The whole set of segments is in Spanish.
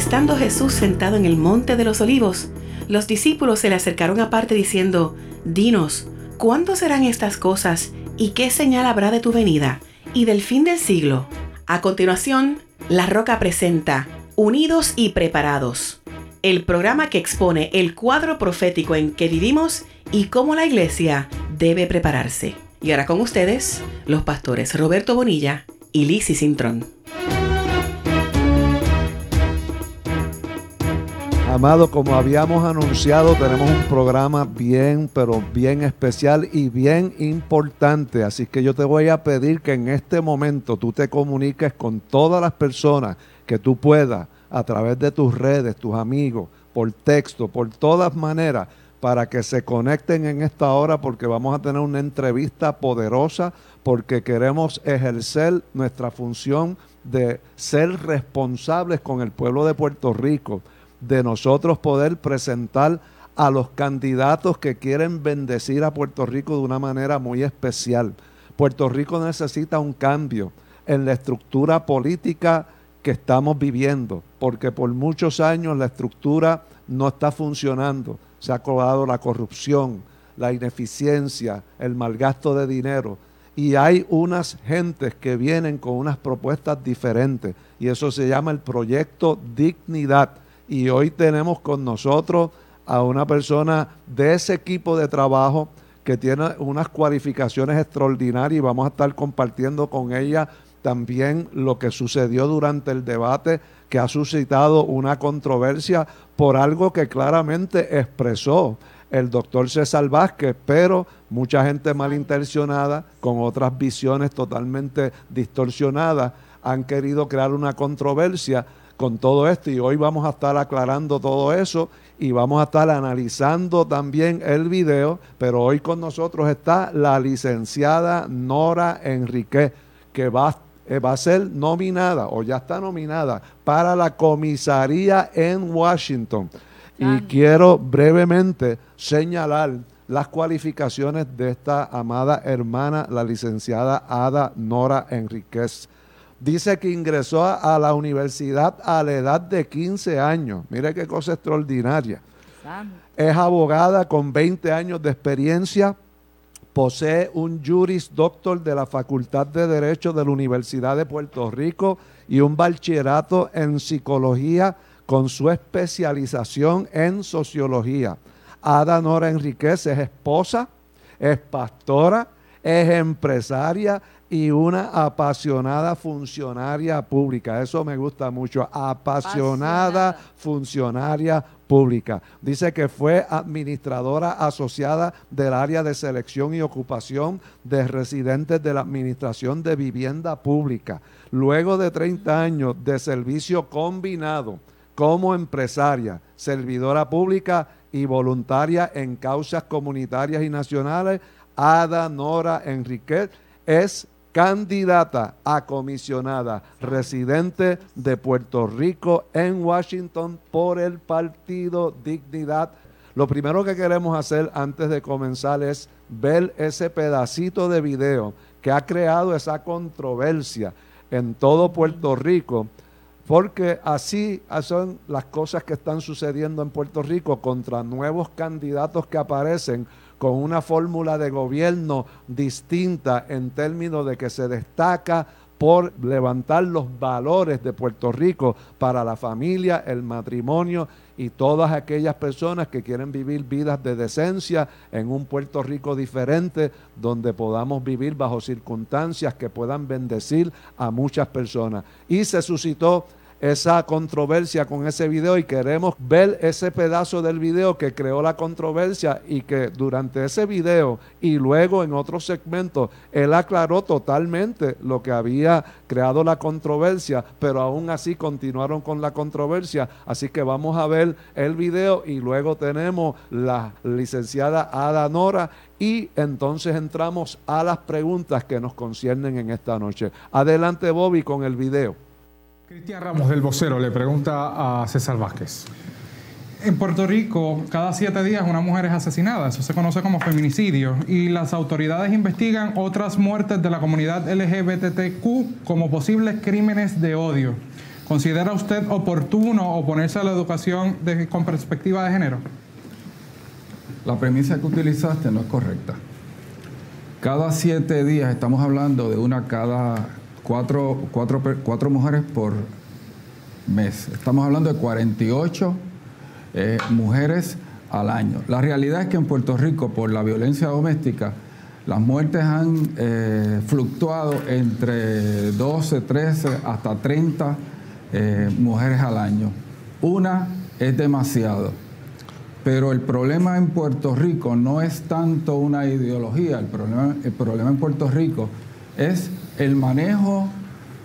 Estando Jesús sentado en el monte de los olivos, los discípulos se le acercaron aparte diciendo, Dinos, ¿cuándo serán estas cosas y qué señal habrá de tu venida y del fin del siglo? A continuación, La Roca presenta Unidos y Preparados, el programa que expone el cuadro profético en que vivimos y cómo la iglesia debe prepararse. Y ahora con ustedes, los pastores Roberto Bonilla y Lizzie Cintrón. Amado, como habíamos anunciado, tenemos un programa bien, pero bien especial y bien importante. Así que yo te voy a pedir que en este momento tú te comuniques con todas las personas que tú puedas a través de tus redes, tus amigos, por texto, por todas maneras, para que se conecten en esta hora porque vamos a tener una entrevista poderosa, porque queremos ejercer nuestra función de ser responsables con el pueblo de Puerto Rico de nosotros poder presentar a los candidatos que quieren bendecir a Puerto Rico de una manera muy especial. Puerto Rico necesita un cambio en la estructura política que estamos viviendo, porque por muchos años la estructura no está funcionando. Se ha colado la corrupción, la ineficiencia, el malgasto de dinero. Y hay unas gentes que vienen con unas propuestas diferentes. Y eso se llama el proyecto Dignidad y hoy tenemos con nosotros a una persona de ese equipo de trabajo que tiene unas cualificaciones extraordinarias y vamos a estar compartiendo con ella también lo que sucedió durante el debate que ha suscitado una controversia por algo que claramente expresó el doctor César Vázquez, pero mucha gente malintencionada, con otras visiones totalmente distorsionadas, han querido crear una controversia con todo esto y hoy vamos a estar aclarando todo eso y vamos a estar analizando también el video, pero hoy con nosotros está la licenciada Nora Enrique, que va, eh, va a ser nominada o ya está nominada para la comisaría en Washington. Y quiero brevemente señalar las cualificaciones de esta amada hermana, la licenciada Ada Nora Enríquez dice que ingresó a, la universidad a la edad de 15 años. Mire qué cosa extraordinaria. Es abogada con 20 años de experiencia. Posee un Juris Doctor de la Facultad de Derecho de la Universidad de Puerto Rico y un bachillerato en psicología con su especialización en sociología. Ada Nora Enríquez es esposa, es pastora, es empresaria, y una apasionada funcionaria pública. Eso me gusta mucho. Apasionada, funcionaria pública. Dice que fue administradora asociada del área de selección y ocupación de residentes de la Administración de Vivienda Pública. Luego de 30 años de servicio combinado como empresaria, servidora pública y voluntaria en causas comunitarias y nacionales, Ada Nora Enriquez es candidata a comisionada residente de Puerto Rico en Washington por el partido Dignidad. Lo primero que queremos hacer antes de comenzar es ver ese pedacito de video que ha creado esa controversia en todo Puerto Rico, porque así son las cosas que están sucediendo en Puerto Rico contra nuevos candidatos que aparecen con una fórmula de gobierno distinta en términos de que se destaca por levantar los valores de Puerto Rico para la familia, el matrimonio y todas aquellas personas que quieren vivir vidas de decencia en un Puerto Rico diferente, donde podamos vivir bajo circunstancias que puedan bendecir a muchas personas. Y se suscitó esa controversia con ese video y queremos ver ese pedazo del video que creó la controversia y que durante ese video y luego en otros segmentos él aclaró totalmente lo que había creado la controversia, pero aún así continuaron con la controversia. Así que vamos a ver el video y luego tenemos la licenciada Ada Nora y entonces entramos a las preguntas que nos conciernen en esta noche. Adelante Bobby con el video. Cristian Ramos del Vocero le pregunta a César Vázquez. En Puerto Rico, cada siete días una mujer es asesinada. Eso se conoce como feminicidio. Y las autoridades investigan otras muertes de la comunidad LGBTQ como posibles crímenes de odio. ¿Considera usted oportuno oponerse a la educación con perspectiva de género? La premisa que utilizaste no es correcta. Cada siete días estamos hablando de una cada cuatro, cuatro mujeres por mes. Estamos hablando de 48 eh, mujeres al año. La realidad es que en Puerto Rico, por la violencia doméstica, las muertes han eh, fluctuado entre 12, 13 hasta 30 eh, mujeres al año. Una es demasiado. Pero el problema en Puerto Rico no es tanto una ideología, el problema, el problema en Puerto Rico es el manejo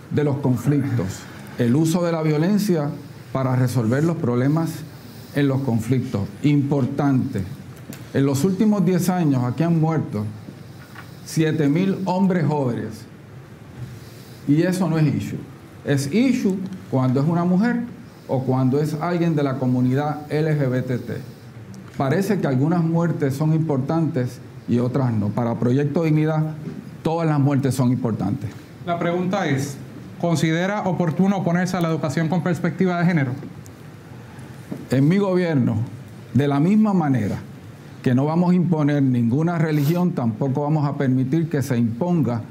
de los conflictos, el uso de la violencia para resolver los problemas en los conflictos. Importante. En los últimos 10 años aquí han muerto 7 mil hombres jóvenes. Y eso no es issue. Es issue cuando es una mujer o cuando es alguien de la comunidad LGBT parece que algunas muertes son importantes y otras no. Para Proyecto Dignidad, todas las muertes son importantes. La pregunta es, ¿considera oportuno oponerse a la educación con perspectiva de género? En mi gobierno, de la misma manera que no vamos a imponer ninguna religión, tampoco vamos a permitir que se imponga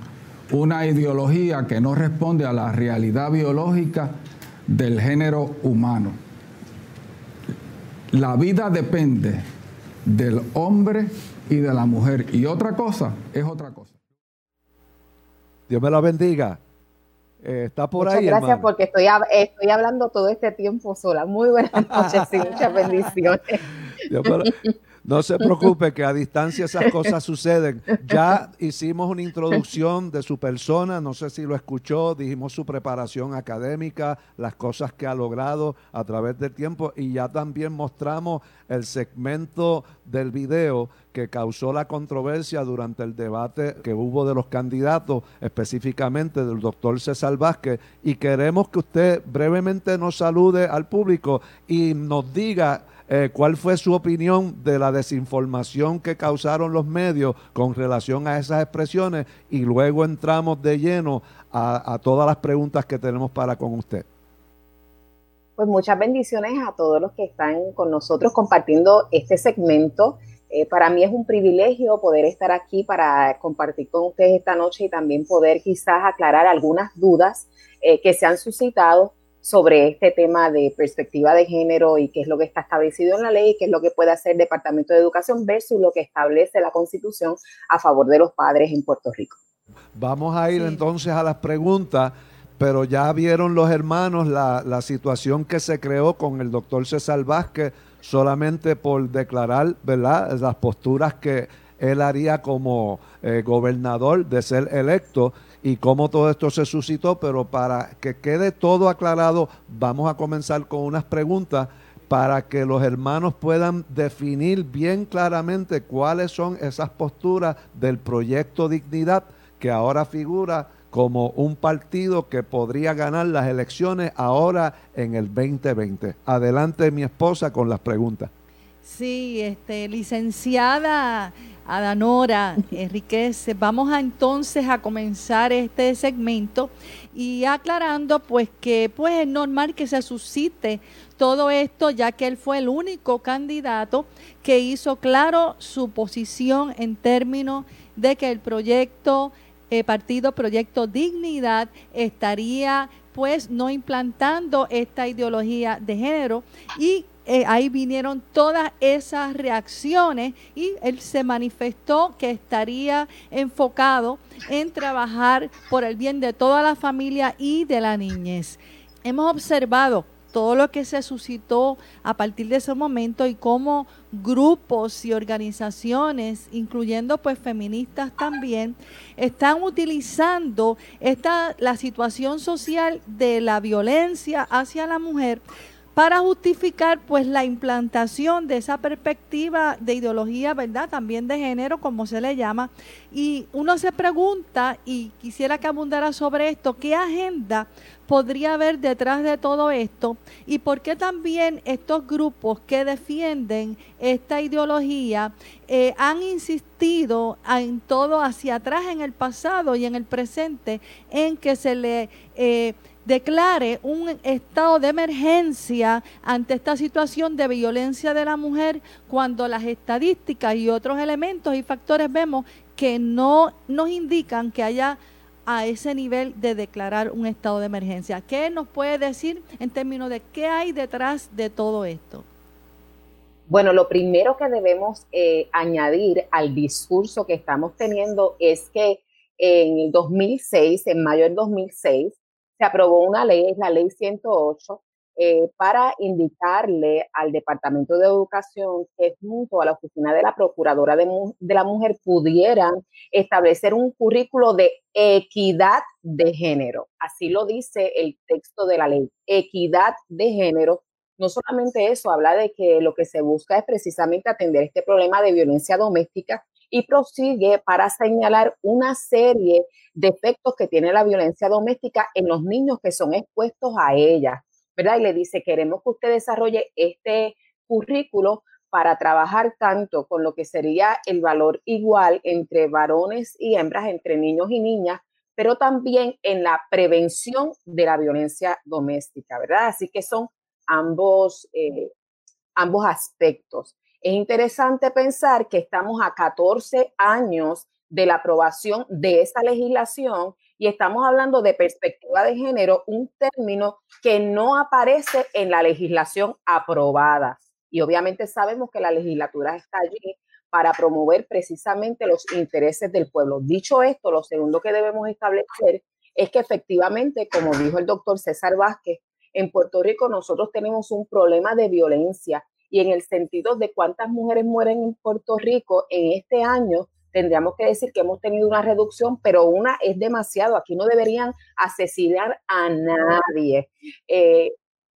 una ideología que no responde a la realidad biológica del género humano. La vida depende del hombre y de la mujer. Y otra cosa es otra cosa. Dios me la bendiga. Eh, está por muchas ahí. Gracias porque estoy, estoy hablando todo este tiempo sola. Muy buenas noches y muchas bendiciones. No se preocupe que a distancia esas cosas suceden. Ya hicimos una introducción de su persona, no sé si lo escuchó, dijimos su preparación académica, las cosas que ha logrado a través del tiempo y ya también mostramos el segmento del video que causó la controversia durante el debate que hubo de los candidatos, específicamente del doctor César Vázquez, y queremos que usted brevemente nos salude al público y nos diga eh, cuál fue su opinión de la desinformación que causaron los medios con relación a esas expresiones y luego entramos de lleno a, todas las preguntas que tenemos para con usted. Pues muchas bendiciones a todos los que están con nosotros compartiendo este segmento. Eh, para mí es un privilegio poder estar aquí para compartir con ustedes esta noche y también poder quizás aclarar algunas dudas eh, que se han suscitado sobre este tema de perspectiva de género y qué es lo que está establecido en la ley y qué es lo que puede hacer el Departamento de Educación versus lo que establece la Constitución a favor de los padres en Puerto Rico. Vamos a ir entonces a las preguntas, pero ya vieron los hermanos la, situación que se creó con el doctor César Vázquez solamente por declarar, ¿verdad?, las posturas que él haría como eh, gobernador de ser electo y cómo todo esto se suscitó, pero para que quede todo aclarado, vamos a comenzar con unas preguntas para que los hermanos puedan definir bien claramente cuáles son esas posturas del proyecto Dignidad que ahora figura como un partido que podría ganar las elecciones ahora en el 2020. Adelante mi esposa con las preguntas. Sí, este, licenciada Adanora Enriquez, vamos entonces a comenzar este segmento y aclarando pues que pues es normal que se suscite todo esto ya que él fue el único candidato que hizo claro su posición en términos de que el proyecto eh, partido Proyecto Dignidad estaría pues no implantando esta ideología de género y eh, ahí vinieron todas esas reacciones y él se manifestó que estaría enfocado en trabajar por el bien de toda la familia y de la niñez. Hemos observado todo lo que se suscitó a partir de ese momento y cómo grupos y organizaciones, incluyendo pues feministas también, están utilizando esta la situación social de la violencia hacia la mujer para justificar pues la implantación de esa perspectiva de ideología, ¿verdad? También de género, como se le llama. Y uno se pregunta, y quisiera que abundara sobre esto, ¿qué agenda podría haber detrás de todo esto? ¿Y por qué también estos grupos que defienden esta ideología eh, han insistido en todo hacia atrás en el pasado y en el presente en que se le... Eh, declare un estado de emergencia ante esta situación de violencia de la mujer cuando las estadísticas y otros elementos y factores vemos que no nos indican que haya a ese nivel de declarar un estado de emergencia. ¿Qué nos puede decir en términos de qué hay detrás de todo esto? Bueno, lo primero que debemos eh, añadir al discurso que estamos teniendo es que en el 2006, en mayo del 2006, se aprobó una ley, es la ley 108, eh, para indicarle al Departamento de Educación que junto a la Oficina de la Procuradora de, de, la Mujer pudieran establecer un currículo de equidad de género. Así lo dice el texto de la ley, equidad de género. No solamente eso, habla de que lo que se busca es precisamente atender este problema de violencia doméstica y prosigue para señalar una serie de efectos que tiene la violencia doméstica en los niños que son expuestos a ella, ¿verdad? Y le dice, queremos que usted desarrolle este currículo para trabajar tanto con lo que sería el valor igual entre varones y hembras, entre niños y niñas, pero también en la prevención de la violencia doméstica, ¿verdad? Así que son ambos, eh, ambos aspectos. Es interesante pensar que estamos a 14 años de la aprobación de esa legislación y estamos hablando de perspectiva de género, un término que no aparece en la legislación aprobada. Y obviamente sabemos que la legislatura está allí para promover precisamente los intereses del pueblo. Dicho esto, lo segundo que debemos establecer es que efectivamente, como dijo el doctor César Vázquez, en Puerto Rico nosotros tenemos un problema de violencia y en el sentido de cuántas mujeres mueren en Puerto Rico en este año, tendríamos que decir que hemos tenido una reducción, pero una es demasiado. Aquí no deberían asesinar a nadie. Eh,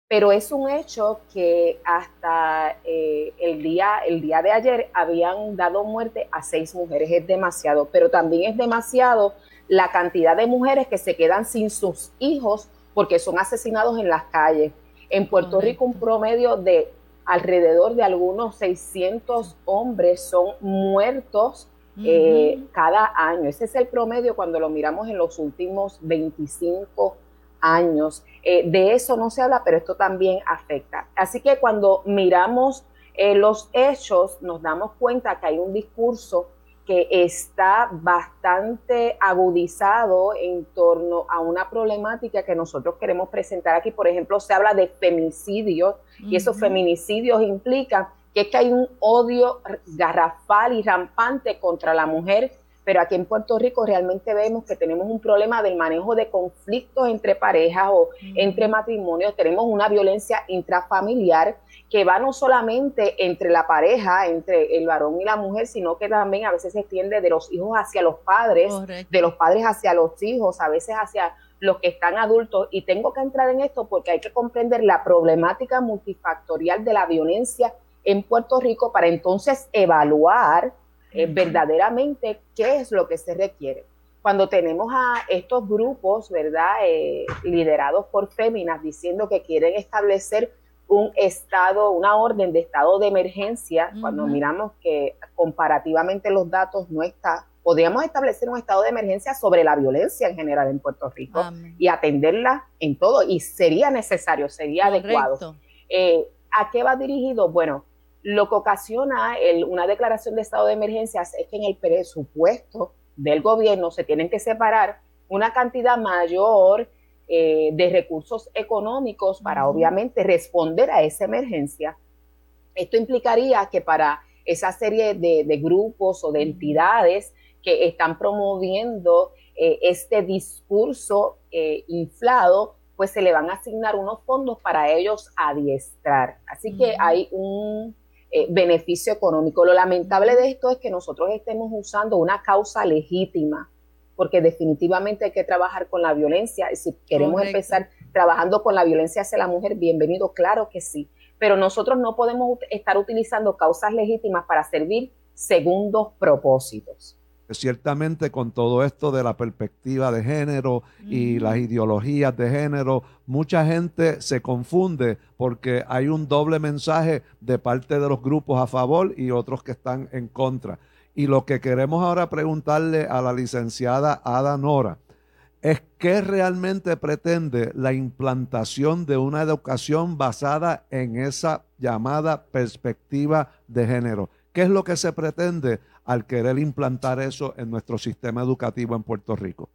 pero es un hecho que hasta eh, el, día, el día de ayer habían dado muerte a seis mujeres. Es demasiado, pero también es demasiado la cantidad de mujeres que se quedan sin sus hijos porque son asesinados en las calles. En Puerto Rico un promedio de alrededor de algunos 600 hombres son muertos eh, cada año. Ese es el promedio cuando lo miramos en los últimos 25 años. Eh, de eso no se habla, pero esto también afecta. Así que cuando miramos eh, los hechos, nos damos cuenta que hay un discurso que está bastante agudizado en torno a una problemática que nosotros queremos presentar aquí. Por ejemplo, se habla de feminicidios y esos feminicidios implican que es que hay un odio garrafal y rampante contra la mujer pero aquí en Puerto Rico realmente vemos que tenemos un problema del manejo de conflictos entre parejas o entre matrimonios, tenemos una violencia intrafamiliar que va no solamente entre la pareja, entre el varón y la mujer, sino que también a veces se extiende de los hijos hacia los padres, de los padres hacia los hijos, a veces hacia los que están adultos. Y tengo que entrar en esto porque hay que comprender la problemática multifactorial de la violencia en Puerto Rico para entonces evaluar eh, verdaderamente qué es lo que se requiere. Cuando tenemos a estos grupos, ¿verdad?, eh, liderados por féminas diciendo que quieren establecer un estado, una orden de estado de emergencia, cuando miramos que comparativamente los datos no está, podríamos establecer un estado de emergencia sobre la violencia en general en Puerto Rico y atenderla en todo, y sería necesario, sería adecuado. Eh, ¿A qué va dirigido? Bueno, lo que ocasiona una declaración de estado de emergencias es que en el presupuesto del gobierno se tienen que separar una cantidad mayor eh, de recursos económicos para obviamente responder a esa emergencia. Esto implicaría que para esa serie de, grupos o de entidades que están promoviendo eh, este discurso eh, inflado, pues se le van a asignar unos fondos para ellos adiestrar. Así que hay un eh, beneficio económico. Lo lamentable de esto es que nosotros estemos usando una causa legítima, porque definitivamente hay que trabajar con la violencia. Si queremos empezar trabajando con la violencia hacia la mujer, bienvenido, claro que sí. Pero nosotros no podemos estar utilizando causas legítimas para servir segundos propósitos ciertamente con todo esto de la perspectiva de género y las ideologías de género, mucha gente se confunde porque hay un doble mensaje de parte de los grupos a favor y otros que están en contra. Y lo que queremos ahora preguntarle a la licenciada Ada Nora, es qué realmente pretende la implantación de una educación basada en esa llamada perspectiva de género. ¿Qué es lo que se pretende al querer implantar eso en nuestro sistema educativo en Puerto Rico?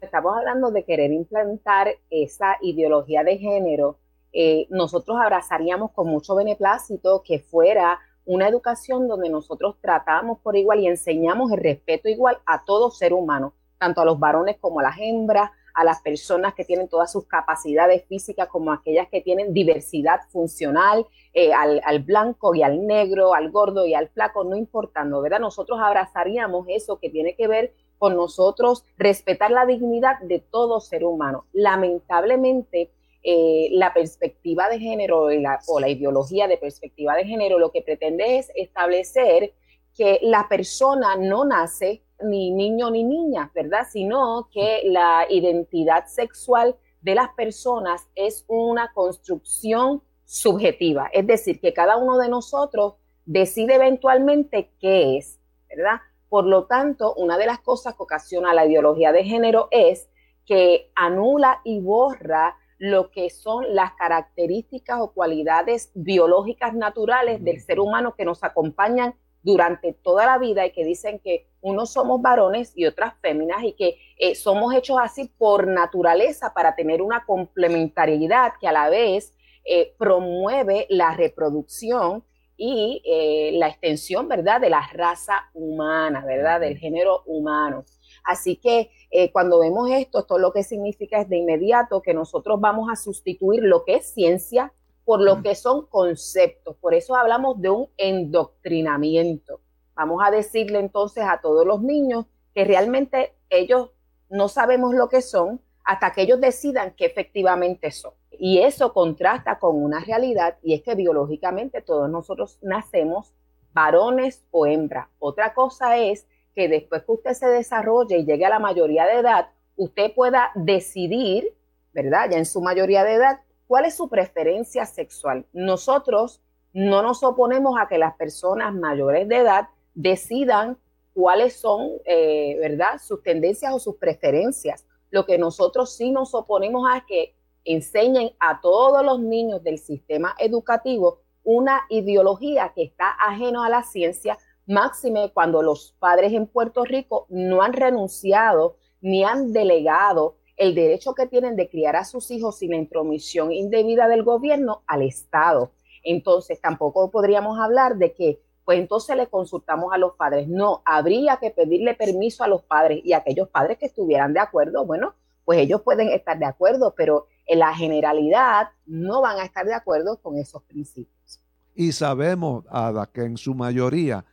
Estamos hablando de querer implantar esa ideología de género. Eh, nosotros abrazaríamos con mucho beneplácito que fuera una educación donde nosotros tratamos por igual y enseñamos el respeto igual a todo ser humano tanto a los varones como a las hembras, a las personas que tienen todas sus capacidades físicas como aquellas que tienen diversidad funcional, eh, al, al, blanco y al negro, al gordo y al flaco, no importando, ¿verdad? Nosotros abrazaríamos eso que tiene que ver con nosotros respetar la dignidad de todo ser humano. Lamentablemente, eh, la perspectiva de género o la ideología de perspectiva de género lo que pretende es establecer que la persona no nace ni niño ni niña, ¿verdad? Sino que la identidad sexual de las personas es una construcción subjetiva, es decir, que cada uno de nosotros decide eventualmente qué es, ¿verdad? Por lo tanto, una de las cosas que ocasiona la ideología de género es que anula y borra lo que son las características o cualidades biológicas naturales del ser humano que nos acompañan durante toda la vida y que dicen que unos somos varones y otras féminas y que eh, somos hechos así por naturaleza para tener una complementariedad que a la vez eh, promueve la reproducción y eh, la extensión, ¿verdad?, de la raza humana, ¿verdad?, del género humano. Así que cuando vemos esto, esto lo que significa es de inmediato que nosotros vamos a sustituir lo que es ciencia por lo que son conceptos. Por eso hablamos de un endoctrinamiento. Vamos a decirle entonces a todos los niños que realmente ellos no sabemos lo que son hasta que ellos decidan que efectivamente son. Y eso contrasta con una realidad y es que biológicamente todos nosotros nacemos varones o hembras. Otra cosa es que después que usted se desarrolle y llegue a la mayoría de edad, usted pueda decidir, ¿verdad? Ya en su mayoría de edad, ¿Cuál es su preferencia sexual? Nosotros no nos oponemos a que las personas mayores de edad decidan cuáles son, eh, ¿verdad?, sus tendencias o sus preferencias. Lo que nosotros sí nos oponemos a que enseñen a todos los niños del sistema educativo una ideología que está ajena a la ciencia, máxime cuando los padres en Puerto Rico no han renunciado ni han delegado el derecho que tienen de criar a sus hijos sin la intromisión indebida del gobierno al Estado. Entonces, tampoco podríamos hablar de que, pues entonces le consultamos a los padres. No, habría que pedirle permiso a los padres y a aquellos padres que estuvieran de acuerdo, bueno, pues ellos pueden estar de acuerdo, pero en la generalidad no van a estar de acuerdo con esos principios. Y sabemos, Ada, que en su mayoría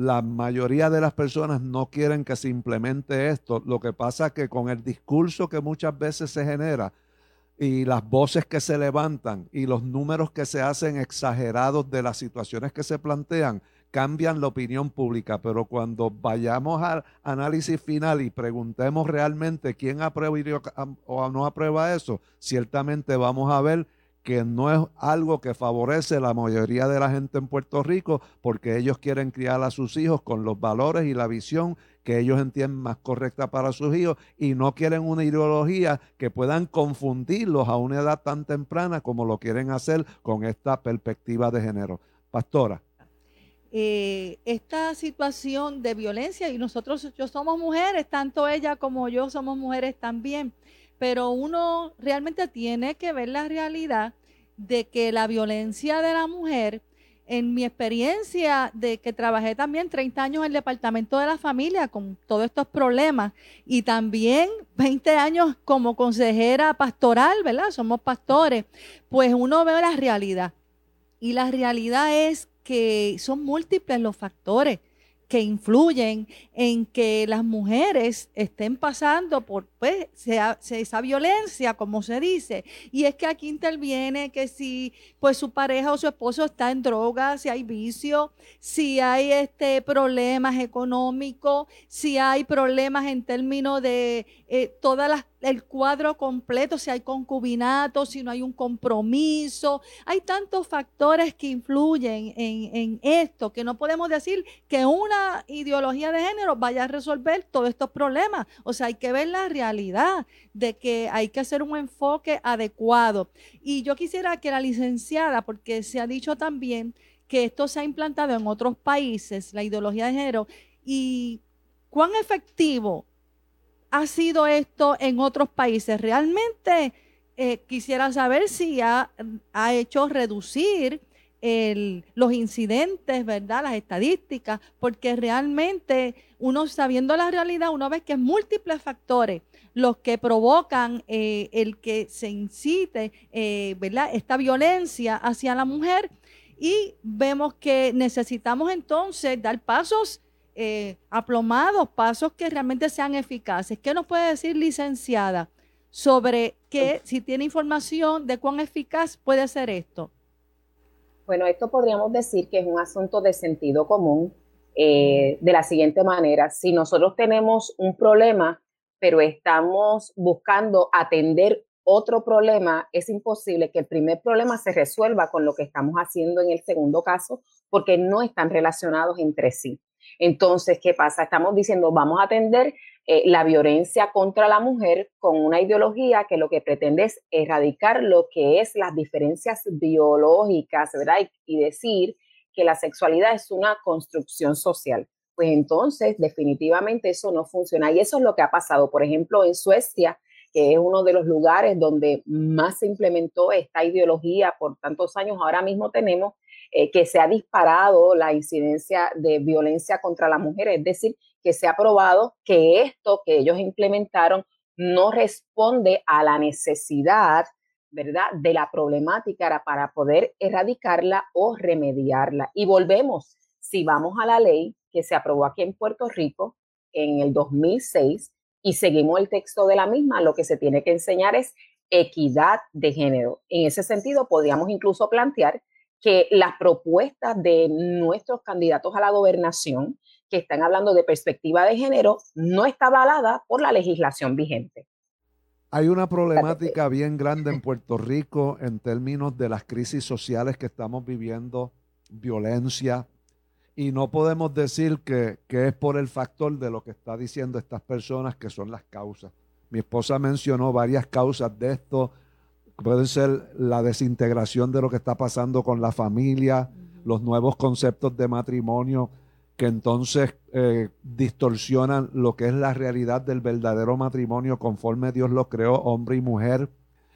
la mayoría de las personas no quieren que se implemente esto. Lo que pasa es que con el discurso que muchas veces se genera y las voces que se levantan y los números que se hacen exagerados de las situaciones que se plantean, cambian la opinión pública. Pero cuando vayamos al análisis final y preguntemos realmente quién aprueba o no aprueba eso, ciertamente vamos a ver que no es algo que favorece la mayoría de la gente en Puerto Rico porque ellos quieren criar a sus hijos con los valores y la visión que ellos entienden más correcta para sus hijos y no quieren una ideología que puedan confundirlos a una edad tan temprana como lo quieren hacer con esta perspectiva de género. Pastora. Eh, esta situación de violencia y nosotros yo somos mujeres, tanto ella como yo somos mujeres también pero uno realmente tiene que ver la realidad de que la violencia de la mujer, en mi experiencia de que trabajé también 30 años en el departamento de la familia con todos estos problemas y también 20 años como consejera pastoral, ¿verdad? Somos pastores, pues uno ve la realidad. Y la realidad es que son múltiples los factores que influyen en que las mujeres estén pasando por pues, esa violencia, como se dice. Y es que aquí interviene que si pues su pareja o su esposo está en droga, si hay vicio, si hay este problemas económicos, si hay problemas en términos de eh, las el cuadro completo, si hay concubinato, si no hay un compromiso. Hay tantos factores que influyen en, en, esto que no podemos decir que una ideología de género vaya a resolver todos estos problemas. O sea, hay que ver la realidad de que hay que hacer un enfoque adecuado. Y yo quisiera que la licenciada, porque se ha dicho también que esto se ha implantado en otros países, la ideología de género, y cuán efectivo ha sido esto en otros países? Realmente eh, quisiera saber si ha, hecho reducir los incidentes, ¿verdad? Las estadísticas, porque realmente uno sabiendo la realidad, uno ve que es múltiples factores los que provocan eh, el que se incite, eh, ¿verdad? Esta violencia hacia la mujer y vemos que necesitamos entonces dar pasos eh, aplomados, pasos que realmente sean eficaces. ¿Qué nos puede decir, licenciada, sobre qué, si tiene información de cuán eficaz puede ser esto? Bueno, esto podríamos decir que es un asunto de sentido común eh, de la siguiente manera. Si nosotros tenemos un problema, pero estamos buscando atender otro problema, es imposible que el primer problema se resuelva con lo que estamos haciendo en el segundo caso, porque no están relacionados entre sí. Entonces, ¿qué pasa? Estamos diciendo, vamos a atender eh, la violencia contra la mujer con una ideología que lo que pretende es erradicar lo que es las diferencias biológicas, ¿verdad? Y, y decir que la sexualidad es una construcción social. Pues entonces, definitivamente eso no funciona. Y eso es lo que ha pasado. Por ejemplo, en Suecia, que es uno de los lugares donde más se implementó esta ideología por tantos años, ahora mismo tenemos eh, que se ha disparado la incidencia de violencia contra la mujer, es decir, que se ha probado que esto que ellos implementaron no responde a la necesidad, ¿verdad?, de la problemática para poder erradicarla o remediarla. Y volvemos, si vamos a la ley que se aprobó aquí en Puerto Rico en el 2006 y seguimos el texto de la misma, lo que se tiene que enseñar es equidad de género. En ese sentido, podríamos incluso plantear que las propuestas de nuestros candidatos a la gobernación que están hablando de perspectiva de género no está avalada por la legislación vigente. Hay una problemática bien grande en Puerto Rico en términos de las crisis sociales que estamos viviendo, violencia, y no podemos decir que, que, es por el factor de lo que está diciendo estas personas que son las causas. Mi esposa mencionó varias causas de esto, puede ser la desintegración de lo que está pasando con la familia, los nuevos conceptos de matrimonio que entonces eh, distorsionan lo que es la realidad del verdadero matrimonio conforme Dios lo creó, hombre y mujer.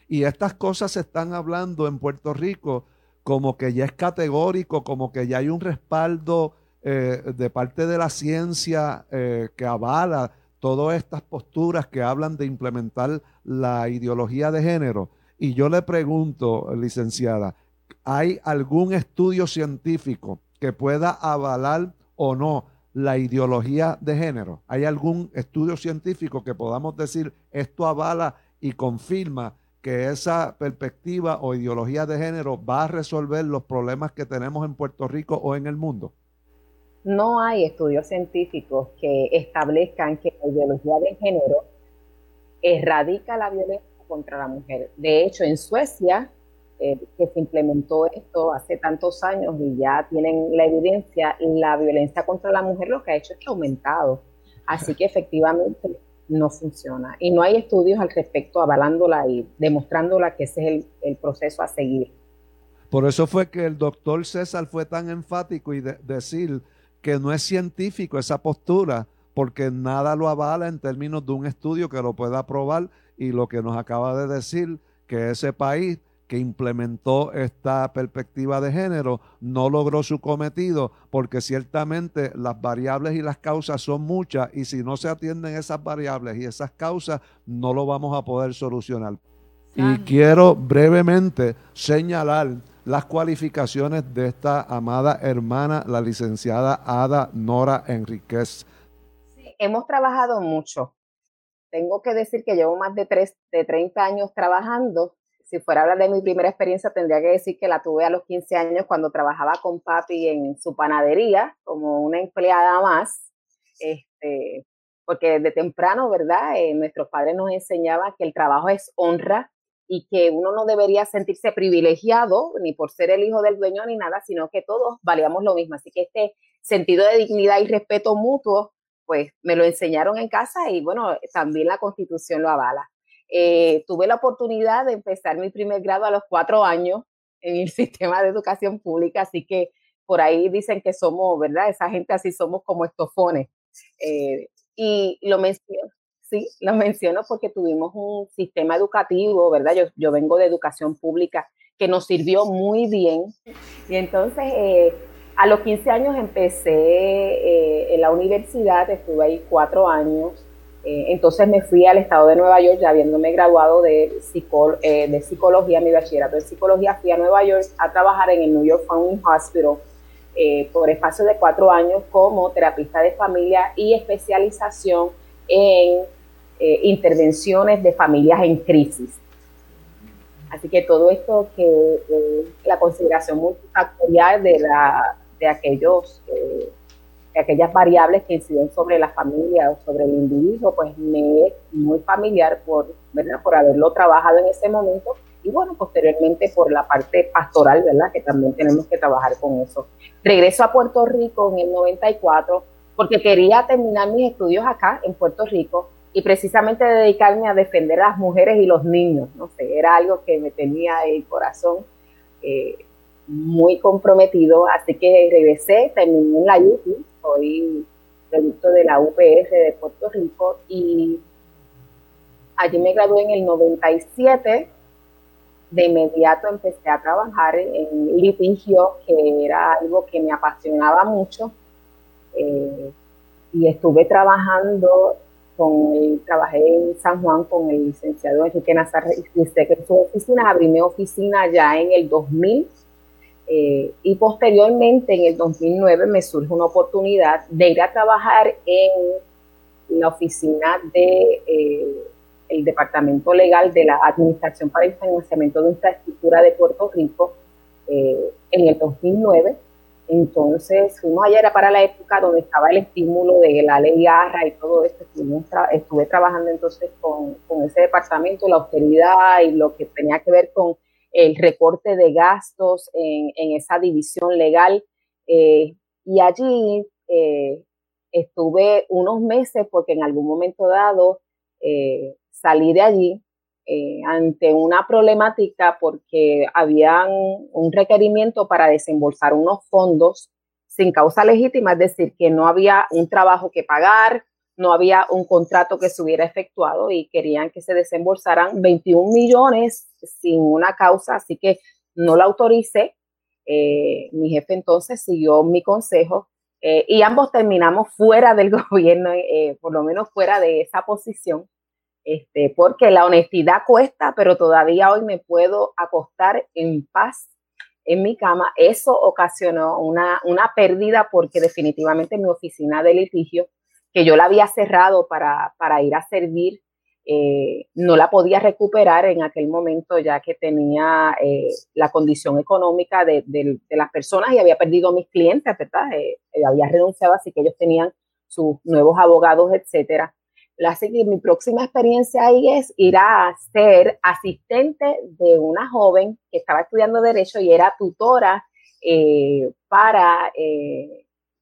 Y estas cosas se están hablando en Puerto Rico como que ya es categórico, como que ya hay un respaldo eh, de parte de la ciencia eh, que avala todas estas posturas que hablan de implementar la ideología de género. Y yo le pregunto, licenciada, ¿hay algún estudio científico que pueda avalar o no la ideología de género? ¿Hay algún estudio científico que podamos decir esto avala y confirma que esa perspectiva o ideología de género va a resolver los problemas que tenemos en Puerto Rico o en el mundo? No hay estudios científicos que establezcan que la ideología de género erradica la violencia contra la mujer. De hecho, en Suecia, eh, que se implementó esto hace tantos años y ya tienen la evidencia, la violencia contra la mujer lo que ha hecho es que ha aumentado. Así que efectivamente no funciona. Y no hay estudios al respecto avalándola y demostrándola que ese es el, proceso a seguir. Por eso fue que el doctor César fue tan enfático y de, decir que no es científico esa postura, porque nada lo avala en términos de un estudio que lo pueda probar y lo que nos acaba de decir, que ese país que implementó esta perspectiva de género no logró su cometido porque ciertamente las variables y las causas son muchas y si no se atienden esas variables y esas causas no lo vamos a poder solucionar. Y quiero brevemente señalar las cualificaciones de esta amada hermana, la licenciada Ada Nora Enríquez. hemos trabajado mucho tengo que decir que llevo más de, tres, de 30 años trabajando. Si fuera a hablar de mi primera experiencia, tendría que decir que la tuve a los 15 años cuando trabajaba con papi en su panadería como una empleada más. Este, porque desde temprano, ¿verdad? Eh, nuestros padres nos enseñaban que el trabajo es honra y que uno no debería sentirse privilegiado ni por ser el hijo del dueño ni nada, sino que todos valíamos lo mismo. Así que este sentido de dignidad y respeto mutuo, pues me lo enseñaron en casa y bueno, también la constitución lo avala. Eh, tuve la oportunidad de empezar mi primer grado a los cuatro años en el sistema de educación pública, así que por ahí dicen que somos, ¿verdad? Esa gente así somos como estofones. Eh, y lo menciono, sí, lo menciono porque tuvimos un sistema educativo, ¿verdad? Yo, yo vengo de educación pública que nos sirvió muy bien. Y entonces, eh, a los 15 años empecé eh, en la universidad, estuve ahí cuatro años. Eh, entonces me fui al estado de Nueva York, ya habiéndome graduado de, de psicología, mi bachillerato de psicología, fui a Nueva York a trabajar en el New York Founding Hospital por espacio de cuatro años como terapista de familia y especialización en eh, intervenciones de familias en crisis. Así que todo esto que eh, la consideración multifactorial de, la, de, aquellos, eh, de aquellas variables que inciden sobre la familia o sobre el individuo, pues me es muy familiar por, ¿verdad? por haberlo trabajado en ese momento y bueno, posteriormente por la parte pastoral, ¿verdad? Que también tenemos que trabajar con eso. Regreso a Puerto Rico en el 94 porque quería terminar mis estudios acá en Puerto Rico y precisamente dedicarme a defender a las mujeres y los niños, no sé, era algo que me tenía el corazón eh, muy comprometido, así que regresé, terminé en la UPI, soy producto de la UPR de Puerto Rico y allí me gradué en el 97, de inmediato empecé a trabajar en litigio, que era algo que me apasionaba mucho, eh, y estuve trabajando con el, trabajé en San Juan con el licenciado Enrique Nazar que su oficina, abrí mi oficina ya en el 2000 eh, y posteriormente en el 2009 me surge una oportunidad de ir a trabajar en la oficina de eh, el Departamento Legal de la Administración para el Financiamiento de Infraestructura de Puerto Rico eh, en el 2009 entonces, fuimos allá, era para la época donde estaba el estímulo de la ley ARRA y todo esto. estuve trabajando entonces con, ese departamento, la austeridad y lo que tenía que ver con el recorte de gastos en, esa división legal. Eh, y allí eh, estuve unos meses porque en algún momento dado eh, salí de allí eh, ante una problemática porque había un requerimiento para desembolsar unos fondos sin causa legítima, es decir, que no había un trabajo que pagar, no había un contrato que se hubiera efectuado y querían que se desembolsaran 21 millones sin una causa, así que no la autoricé. Eh, mi jefe entonces siguió mi consejo eh, y ambos terminamos fuera del gobierno, por lo menos fuera de esa posición. Este, porque la honestidad cuesta, pero todavía hoy me puedo acostar en paz en mi cama. Eso ocasionó una, una pérdida porque definitivamente mi oficina de litigio, que yo la había cerrado para, para ir a servir, eh, no la podía recuperar en aquel momento ya que tenía eh, la condición económica de, de, las personas y había perdido mis clientes, ¿verdad? Eh, había renunciado, así que ellos tenían sus nuevos abogados, etcétera. La, mi próxima experiencia ahí es ir a ser asistente de una joven que estaba estudiando Derecho y era tutora para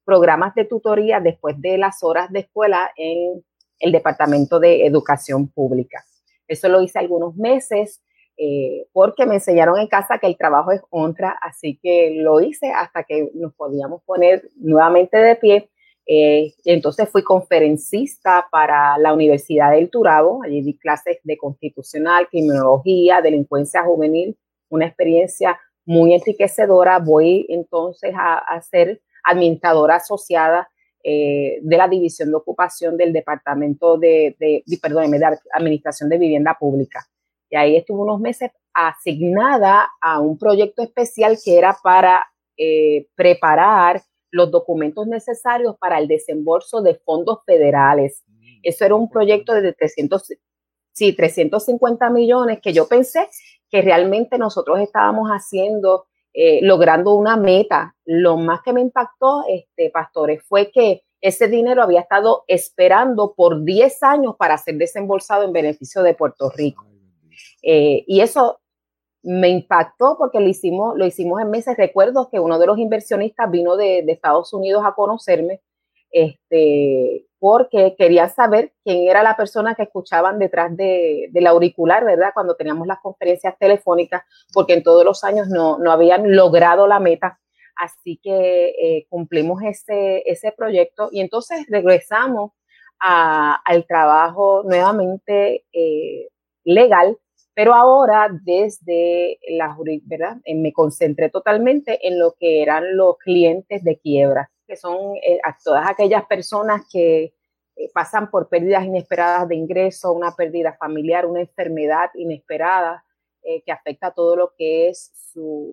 programas de tutoría después de las horas de escuela en el Departamento de Educación Pública. Eso lo hice algunos meses eh, porque me enseñaron en casa que el trabajo es honra, así que lo hice hasta que nos podíamos poner nuevamente de pie eh, entonces fui conferencista para la Universidad del Turabo, allí di clases de constitucional, criminología, delincuencia juvenil, una experiencia muy enriquecedora. Voy entonces a, ser administradora asociada eh, de la División de Ocupación del Departamento de, de, de Administración de Vivienda Pública. Y ahí estuve unos meses asignada a un proyecto especial que era para eh, preparar los documentos necesarios para el desembolso de fondos federales. Mm, Eso era un proyecto de 300, sí, 350 millones que yo pensé que realmente nosotros estábamos haciendo, eh, logrando una meta. Lo más que me impactó, este, pastores, fue que ese dinero había estado esperando por 10 años para ser desembolsado en beneficio de Puerto Rico. Eh, y eso me impactó porque lo hicimos, lo hicimos en meses. Recuerdo que uno de los inversionistas vino de, Estados Unidos a conocerme este, porque quería saber quién era la persona que escuchaban detrás de, del auricular, ¿verdad? Cuando teníamos las conferencias telefónicas, porque en todos los años no, no habían logrado la meta Así que eh, cumplimos ese, ese proyecto y entonces regresamos al trabajo nuevamente eh, legal, pero ahora desde la ¿verdad? Eh, me concentré totalmente en lo que eran los clientes de quiebra, que son todas aquellas personas que pasan por pérdidas inesperadas de ingreso, una pérdida familiar, una enfermedad inesperada, eh, que afecta todo lo que es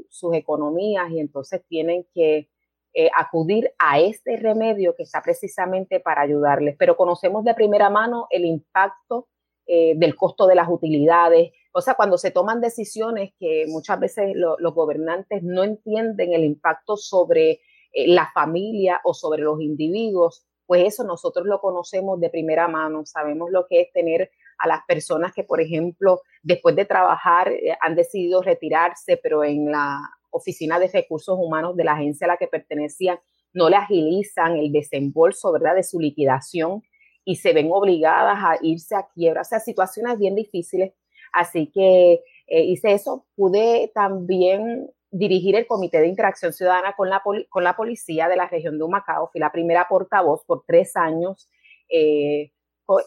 sus economías y entonces tienen que eh, acudir a este remedio que está precisamente para ayudarles. Pero conocemos de primera mano el impacto eh, del costo de las utilidades. O sea, cuando se toman decisiones que muchas veces los gobernantes no entienden el impacto sobre la familia o sobre los individuos, pues eso nosotros lo conocemos de primera mano, sabemos lo que es tener a las personas que, por ejemplo, después de trabajar eh, han decidido retirarse, pero en la oficina de recursos humanos de la agencia a la que pertenecían no le agilizan el desembolso, ¿verdad?, de su liquidación y se ven obligadas a irse a quiebra. O sea, situaciones bien difíciles. Así que eh, hice eso. Pude también dirigir el Comité de Interacción Ciudadana con la, con la policía de la región de Humacao. Fui la primera portavoz por tres años. Eh,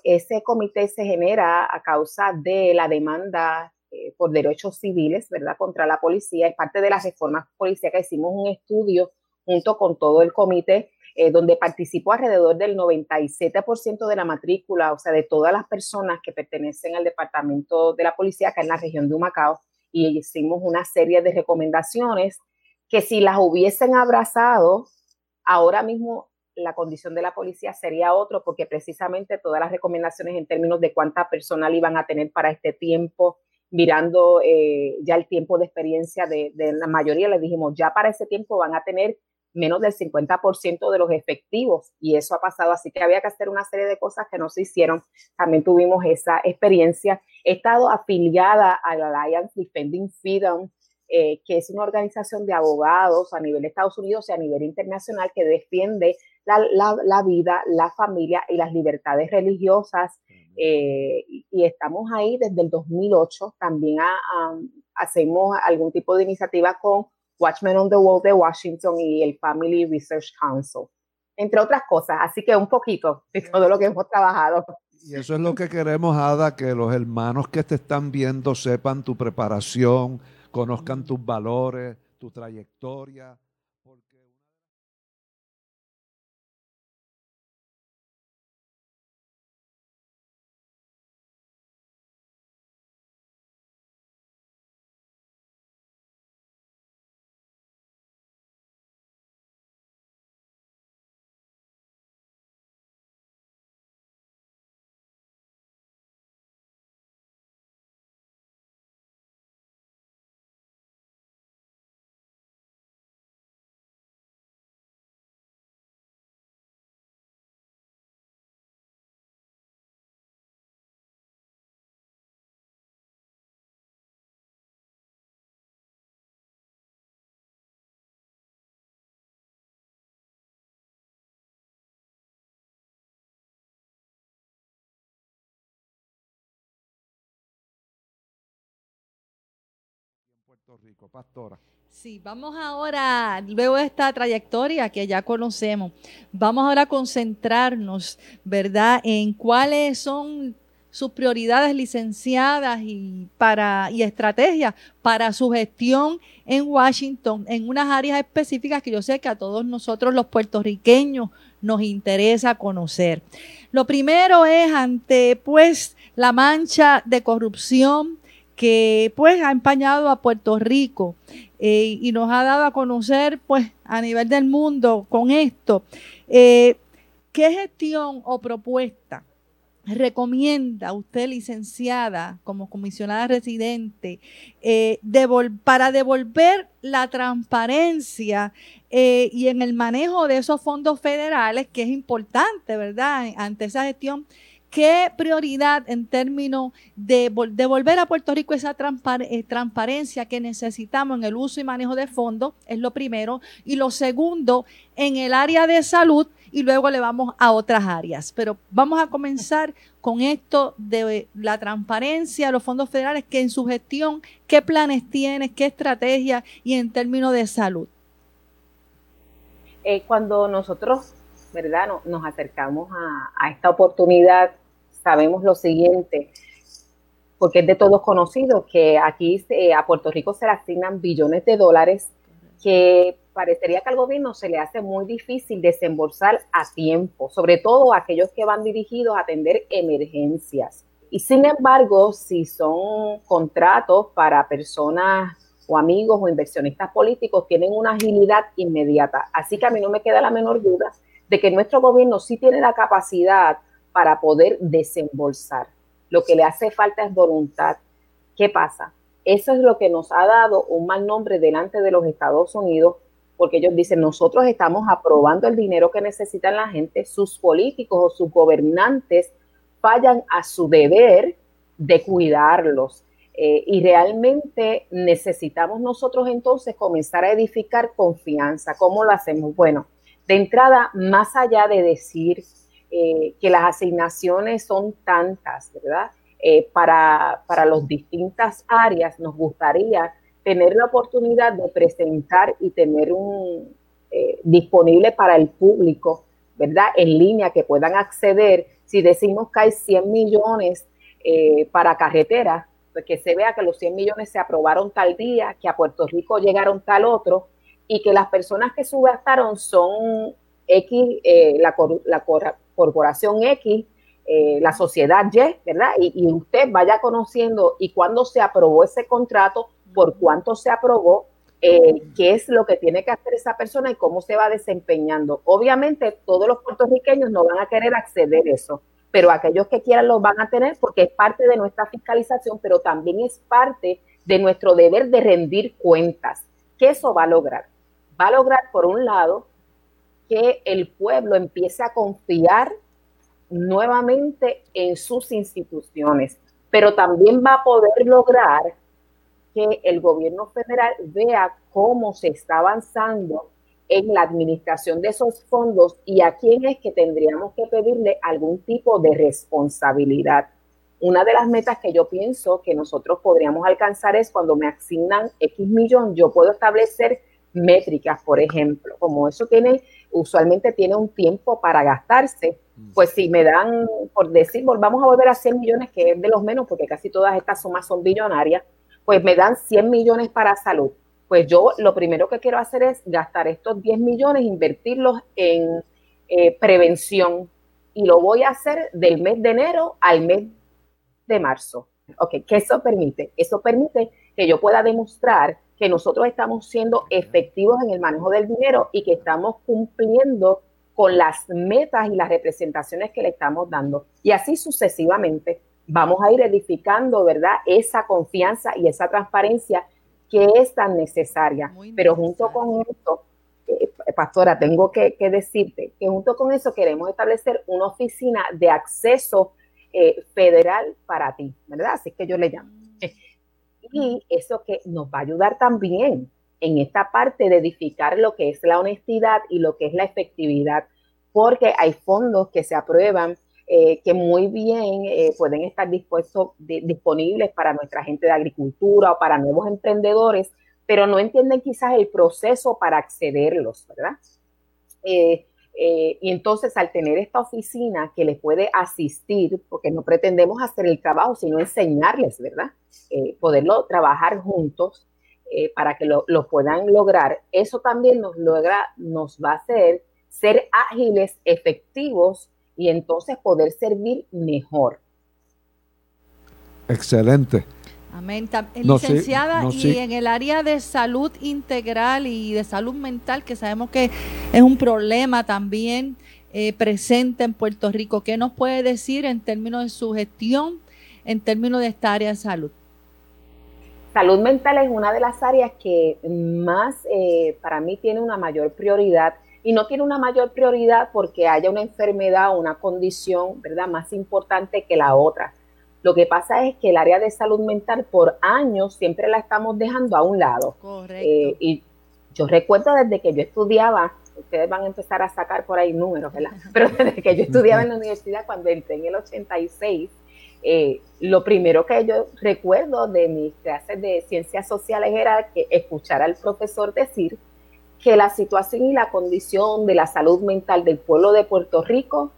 ese comité se genera a causa de la demanda eh, por derechos civiles, ¿verdad?, contra la policía. Es parte de las reformas policíacas. Hicimos un estudio junto con todo el comité, eh, donde participó alrededor del 97% de la matrícula, o sea, de todas las personas que pertenecen al departamento de la policía acá en la región de Humacao, y hicimos una serie de recomendaciones que si las hubiesen abrazado, ahora mismo la condición de la policía sería otro, porque precisamente todas las recomendaciones en términos de cuánta personal iban a tener para este tiempo, mirando eh, ya el tiempo de experiencia de, la mayoría, les dijimos, ya para ese tiempo van a tener menos del 50% de los efectivos y eso ha pasado, así que había que hacer una serie de cosas que no se hicieron. También tuvimos esa experiencia. He estado afiliada a la Alliance Defending Freedom, eh, que es una organización de abogados a nivel de Estados Unidos y a nivel internacional que defiende la, vida, la familia y las libertades religiosas. Eh, y, estamos ahí desde el 2008. También hacemos algún tipo de iniciativa con Watchmen on the Wall de Washington y el Family Research Council, entre otras cosas. Así que un poquito de todo lo que hemos trabajado. Y eso es lo que queremos, Ada, que los hermanos que te están viendo sepan tu preparación, conozcan tus valores, tu trayectoria, Sí, vamos ahora, luego esta trayectoria que ya conocemos, vamos ahora a concentrarnos, ¿verdad?, en cuáles son sus prioridades licenciadas y, para, y estrategias para su gestión en Washington, en unas áreas específicas que yo sé que a todos nosotros los puertorriqueños nos interesa conocer. Lo primero es ante pues la mancha de corrupción que pues ha empañado a Puerto Rico eh, y nos ha dado a conocer pues a nivel del mundo con esto. Eh, ¿Qué gestión o propuesta recomienda usted, licenciada, como comisionada residente, eh, para devolver la transparencia y en el manejo de esos fondos federales, que es importante, ¿verdad? Ante esa gestión, ¿qué prioridad en términos de devolver a Puerto Rico esa eh, transparencia que necesitamos en el uso y manejo de fondos? Es lo primero. Y lo segundo, en el área de salud, y luego le vamos a otras áreas. Pero vamos a comenzar con esto de la transparencia, los fondos federales, que en su gestión, qué planes tiene, qué estrategia y en términos de salud. Eh, cuando nosotros, ¿verdad?, nos acercamos a, esta oportunidad, sabemos lo siguiente, porque es de todos conocido que aquí a Puerto Rico se le asignan billones de dólares que parecería que al gobierno se le hace muy difícil desembolsar a tiempo, sobre todo aquellos que van dirigidos a atender emergencias. Y sin embargo, si son contratos para personas o amigos o inversionistas políticos, tienen una agilidad inmediata. Así que a mí no me queda la menor duda de que nuestro gobierno sí tiene la capacidad para poder desembolsar. Lo que le hace falta es voluntad. ¿Qué pasa? Eso es lo que nos ha dado un mal nombre delante de los Estados Unidos porque ellos dicen, nosotros estamos aprobando el dinero que necesitan la gente, sus políticos o sus gobernantes fallan a su deber de cuidarlos. Eh, y realmente necesitamos nosotros entonces comenzar a edificar confianza. ¿Cómo lo hacemos? Bueno, de entrada, más allá de decir eh, que las asignaciones son tantas, ¿verdad? Eh, para, para las distintas áreas, nos gustaría tener la oportunidad de presentar y tener un eh, disponible para el público, ¿verdad? En línea que puedan acceder. Si decimos que hay 100 millones para carreteras, pues que se vea que los 100 millones se aprobaron tal día, que a Puerto Rico llegaron tal otro y que las personas que subgastaron son X, eh, la, la, corporación X, la sociedad Y, ¿verdad? Y, y, usted vaya conociendo y cuando se aprobó ese contrato, por cuánto se aprobó, eh, qué es lo que tiene que hacer esa persona y cómo se va desempeñando. Obviamente todos los puertorriqueños no van a querer acceder a eso, pero aquellos que quieran lo van a tener porque es parte de nuestra fiscalización, pero también es parte de nuestro deber de rendir cuentas. ¿Qué eso va a lograr? Va a lograr, por un lado, que el pueblo empiece a confiar nuevamente en sus instituciones, pero también va a poder lograr que el gobierno federal vea cómo se está avanzando en la administración de esos fondos y a quién es que tendríamos que pedirle algún tipo de responsabilidad. Una de las metas que yo pienso que nosotros podríamos alcanzar es cuando me asignan X millón, yo puedo establecer métricas, por ejemplo, como eso tiene, usualmente tiene un tiempo para gastarse, pues si me dan, por decir, volvamos a volver a 100 millones, que es de los menos, porque casi todas estas sumas son billonarias, pues me dan 100 millones para salud. Pues yo lo primero que quiero hacer es gastar estos 10 millones, invertirlos en eh, prevención y lo voy a hacer del mes de enero al mes de marzo. Ok, ¿qué eso permite? Eso permite que yo pueda demostrar que nosotros estamos siendo efectivos en el manejo del dinero y que estamos cumpliendo con las metas y las representaciones que le estamos dando. Y así sucesivamente vamos a ir edificando, ¿verdad? Esa confianza y esa transparencia que es tan necesaria. Pero junto con esto, eh, pastora, tengo que, decirte que junto con eso queremos establecer una oficina de acceso eh, federal para ti, ¿verdad? Así que yo le llamo. Y eso que nos va a ayudar también en esta parte de edificar lo que es la honestidad y lo que es la efectividad, porque hay fondos que se aprueban eh, que muy bien eh, pueden estar dispuestos, disponibles para nuestra gente de agricultura o para nuevos emprendedores, pero no entienden quizás el proceso para accederlos, ¿verdad? Eh, y entonces al tener esta oficina que les puede asistir, porque no pretendemos hacer el trabajo, sino enseñarles, ¿verdad? poderlo trabajar juntos para que lo, lo, puedan lograr, eso también nos logra, nos va a hacer ser ágiles, efectivos y entonces poder servir mejor. Excelente. Amén. Licenciada, y en el área de salud integral y de salud mental, que sabemos que es un problema también, eh, presente en Puerto Rico. ¿Qué nos puede decir en términos de su gestión, en términos de esta área de salud? Salud mental es una de las áreas que más eh, para mí tiene una mayor prioridad y no tiene una mayor prioridad porque haya una enfermedad o una condición, ¿verdad?, más importante que la otra. Lo que pasa es que el área de salud mental por años siempre la estamos dejando a un lado. Correcto. Eh, y yo recuerdo desde que yo estudiaba, ustedes van a empezar a sacar por ahí números, ¿verdad? Pero desde que yo estudiaba en la universidad, cuando entré en el 86, eh, lo primero que yo recuerdo de mis clases de ciencias sociales era que escuchar al profesor decir que la situación y la condición de la salud mental del pueblo de Puerto Rico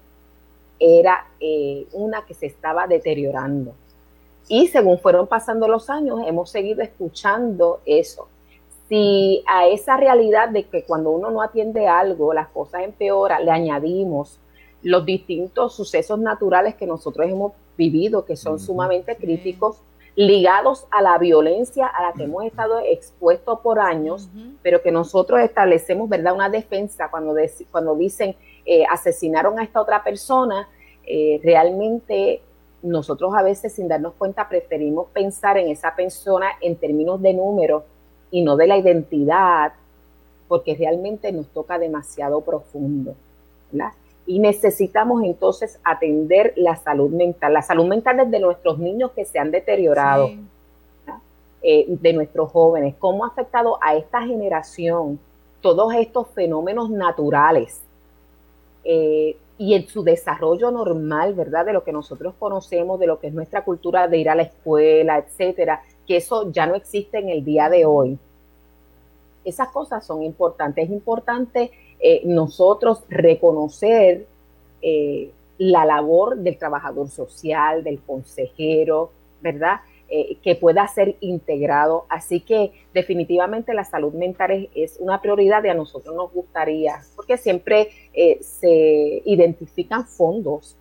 era eh, una que se estaba deteriorando. Y según fueron pasando los años, hemos seguido escuchando eso. Si a esa realidad de que cuando uno no atiende algo, las cosas empeoran, le añadimos los distintos sucesos naturales que nosotros hemos vivido, que son sumamente críticos, ligados a la violencia a la que hemos estado expuestos por años, pero que nosotros establecemos, ¿verdad?, una defensa cuando, cuando dicen eh, asesinaron a esta otra persona, eh, realmente nosotros a veces sin darnos cuenta preferimos pensar en esa persona en términos de número y no de la identidad, porque realmente nos toca demasiado profundo. ¿verdad? Y necesitamos entonces atender la salud mental, la salud mental desde nuestros niños que se han deteriorado, eh, de nuestros jóvenes, cómo ha afectado a esta generación todos estos fenómenos naturales eh, y en su desarrollo normal, ¿verdad? De lo que nosotros conocemos, de lo que es nuestra cultura de ir a la escuela, etcétera, que eso ya no existe en el día de hoy. Esas cosas son importantes. Es importante eh, nosotros reconocer eh, la labor del trabajador social, del consejero, ¿verdad? Eh, que pueda ser integrado. Así que definitivamente la salud mental es, una prioridad y a nosotros nos gustaría, porque siempre se identifican fondos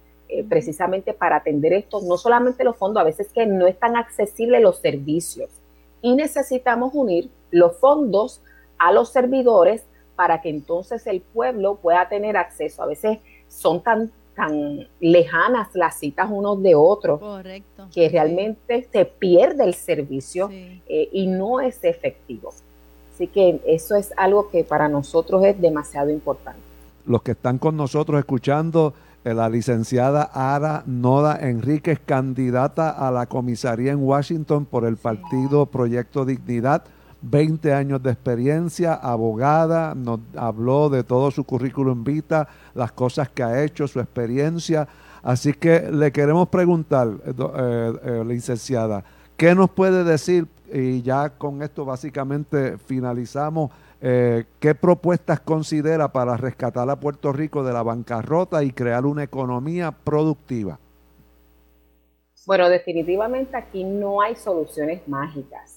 precisamente para atender esto, no solamente los fondos, a veces que no están accesibles los servicios y necesitamos unir los fondos a los servidores para que entonces el pueblo pueda tener acceso. A veces son tan, tan lejanas las citas unos de otros que realmente se pierde el servicio eh, y no es efectivo. Así que eso es algo que para nosotros es demasiado importante. Los que están con nosotros escuchando, eh, la licenciada Ara Noda Enríquez, candidata a la comisaría en Washington por el partido Proyecto Dignidad 20 años de experiencia, abogada, nos habló de todo su currículum vita, las cosas que ha hecho, su experiencia. Así que le queremos preguntar, eh, eh, eh, licenciada, ¿qué nos puede decir? Y ya con esto básicamente finalizamos. ¿Qué propuestas considera para rescatar a Puerto Rico de la bancarrota y crear una economía productiva? Bueno, definitivamente aquí no hay soluciones mágicas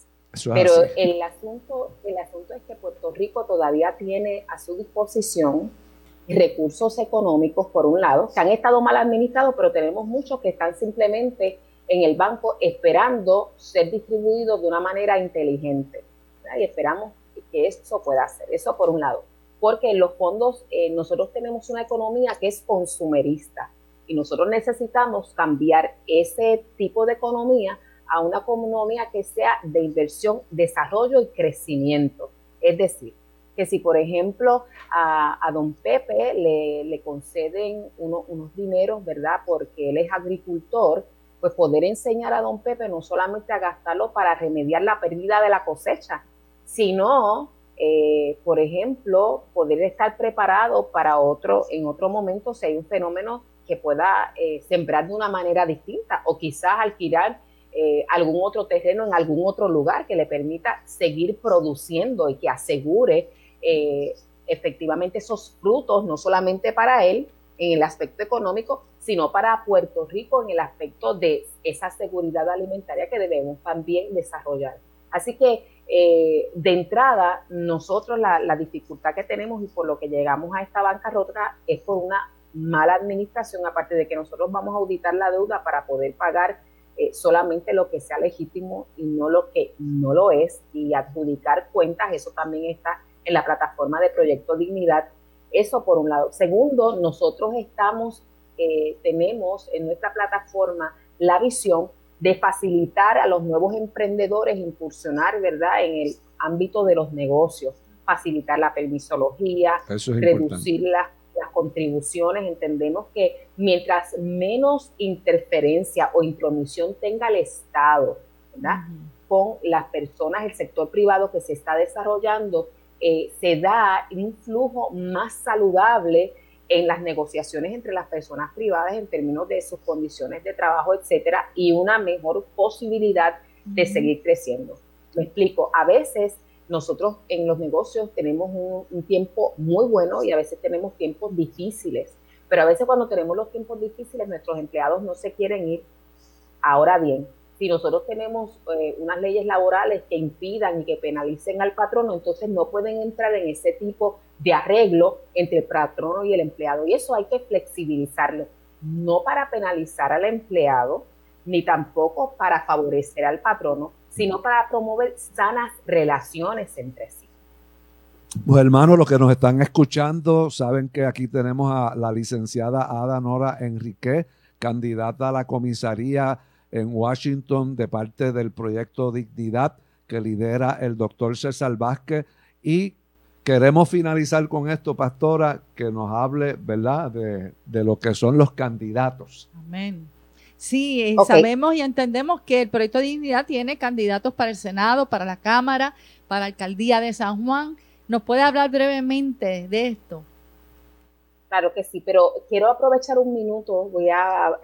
pero el asunto, el asunto es que Puerto Rico todavía tiene a su disposición recursos económicos, por un lado, que han estado mal administrados, pero tenemos muchos que están simplemente en el banco esperando ser distribuidos de una manera inteligente. Y esperamos que eso pueda hacer. Eso por un lado. Porque en los fondos, eh, nosotros tenemos una economía que es consumerista y nosotros necesitamos cambiar ese tipo de economía a una economía que sea de inversión, desarrollo y crecimiento. Es decir, que si por ejemplo a, don Pepe le, conceden unos dineros, ¿verdad? Porque él es agricultor, pues poder enseñar a don Pepe no solamente a gastarlo para remediar la pérdida de la cosecha, sino, eh, por ejemplo, poder estar preparado para otro, en otro momento, si hay un fenómeno que pueda eh, sembrar de una manera distinta o quizás alquilar eh, algún otro terreno en algún otro lugar que le permita seguir produciendo y que asegure eh, efectivamente esos frutos, no solamente para él en el aspecto económico, sino para Puerto Rico en el aspecto de esa seguridad alimentaria que debemos también desarrollar. Así que eh, de entrada, nosotros la, la, dificultad que tenemos y por lo que llegamos a esta bancarrota es por una mala administración, aparte de que nosotros vamos a auditar la deuda para poder pagar eh, solamente lo que sea legítimo y no lo que no lo es, y adjudicar cuentas, eso también está en la plataforma de Proyecto Dignidad. Eso por un lado. Segundo, nosotros estamos, eh, tenemos en nuestra plataforma la visión de facilitar a los nuevos emprendedores incursionar, ¿verdad?, en el ámbito de los negocios, facilitar la permisología, reducir las, las contribuciones. Entendemos que mientras menos interferencia o intromisión tenga el Estado, ¿verdad?, con las personas, el sector privado que se está desarrollando, eh, se da un flujo más saludable en las negociaciones entre las personas privadas en términos de sus condiciones de trabajo, etcétera, y una mejor posibilidad de seguir creciendo. Me explico, a veces nosotros en los negocios tenemos un, tiempo muy bueno y a veces tenemos tiempos difíciles, pero a veces cuando tenemos los tiempos difíciles nuestros empleados no se quieren ir. Ahora bien, si nosotros tenemos eh, unas leyes laborales que impidan y que penalicen al patrono, entonces no pueden entrar en ese tipo de arreglo entre el patrono y el empleado. Y eso hay que flexibilizarlo, no para penalizar al empleado, ni tampoco para favorecer al patrono, sino para promover sanas relaciones entre sí. Pues hermanos, los que nos están escuchando saben que aquí tenemos a la licenciada Ada Nora Enrique, candidata a la comisaría en Washington de parte del proyecto Dignidad que lidera el doctor César Vázquez y queremos finalizar con esto, pastora, que nos hable, ¿verdad?, de, lo que son los candidatos. Amén. Sí, eh, sabemos y entendemos que el proyecto de dignidad tiene candidatos para el Senado, para la Cámara, para la alcaldía de San Juan. ¿Nos puede hablar brevemente de esto? Claro que sí, pero quiero aprovechar un minuto, voy a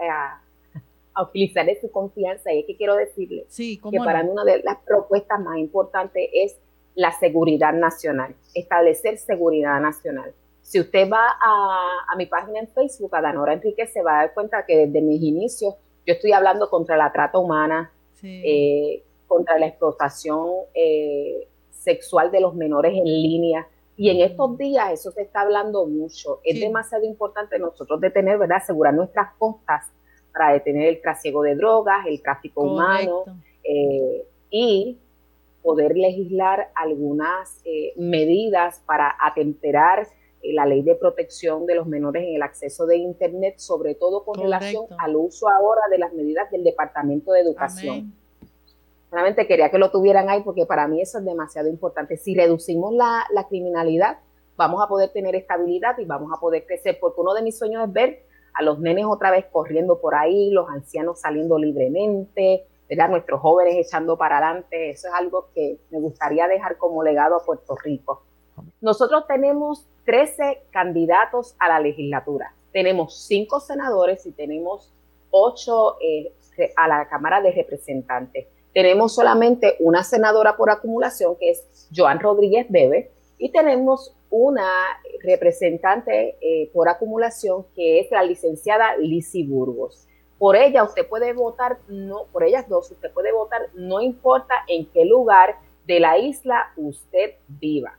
a utilizar su confianza y es que quiero decirle que para mí una de las propuestas más importantes es la seguridad nacional, establecer seguridad nacional. Si usted va a, mi página en Facebook, a Danora Enrique, se va a dar cuenta que desde mis inicios yo estoy hablando contra la trata humana, eh, contra la explotación eh, sexual de los menores en línea. Y en estos días eso se está hablando mucho. Es demasiado importante nosotros detener, ¿verdad? Asegurar nuestras costas para detener el trasiego de drogas, el tráfico humano eh, y poder legislar algunas medidas para atemperar la ley de protección de los menores en el acceso de Internet, sobre todo con relación al uso ahora de las medidas del Departamento de Educación. Solamente quería que lo tuvieran ahí porque para mí eso es demasiado importante. Si reducimos la, la criminalidad, vamos a poder tener estabilidad y vamos a poder crecer, porque uno de mis sueños es ver a los nenes otra vez corriendo por ahí, los ancianos saliendo libremente, ¿verdad? nuestros jóvenes echando para adelante. Eso es algo que me gustaría dejar como legado a Puerto Rico. Nosotros tenemos 13 candidatos a la legislatura. Tenemos 5 senadores y tenemos 8 eh, a la Cámara de Representantes. Tenemos solamente una senadora por acumulación, que es Joan Rodríguez Bebe, y tenemos una representante eh, por acumulación que es la licenciada Lisi Burgos. Por ella usted puede votar, no, por ellas dos usted puede votar, no importa en qué lugar de la isla usted viva.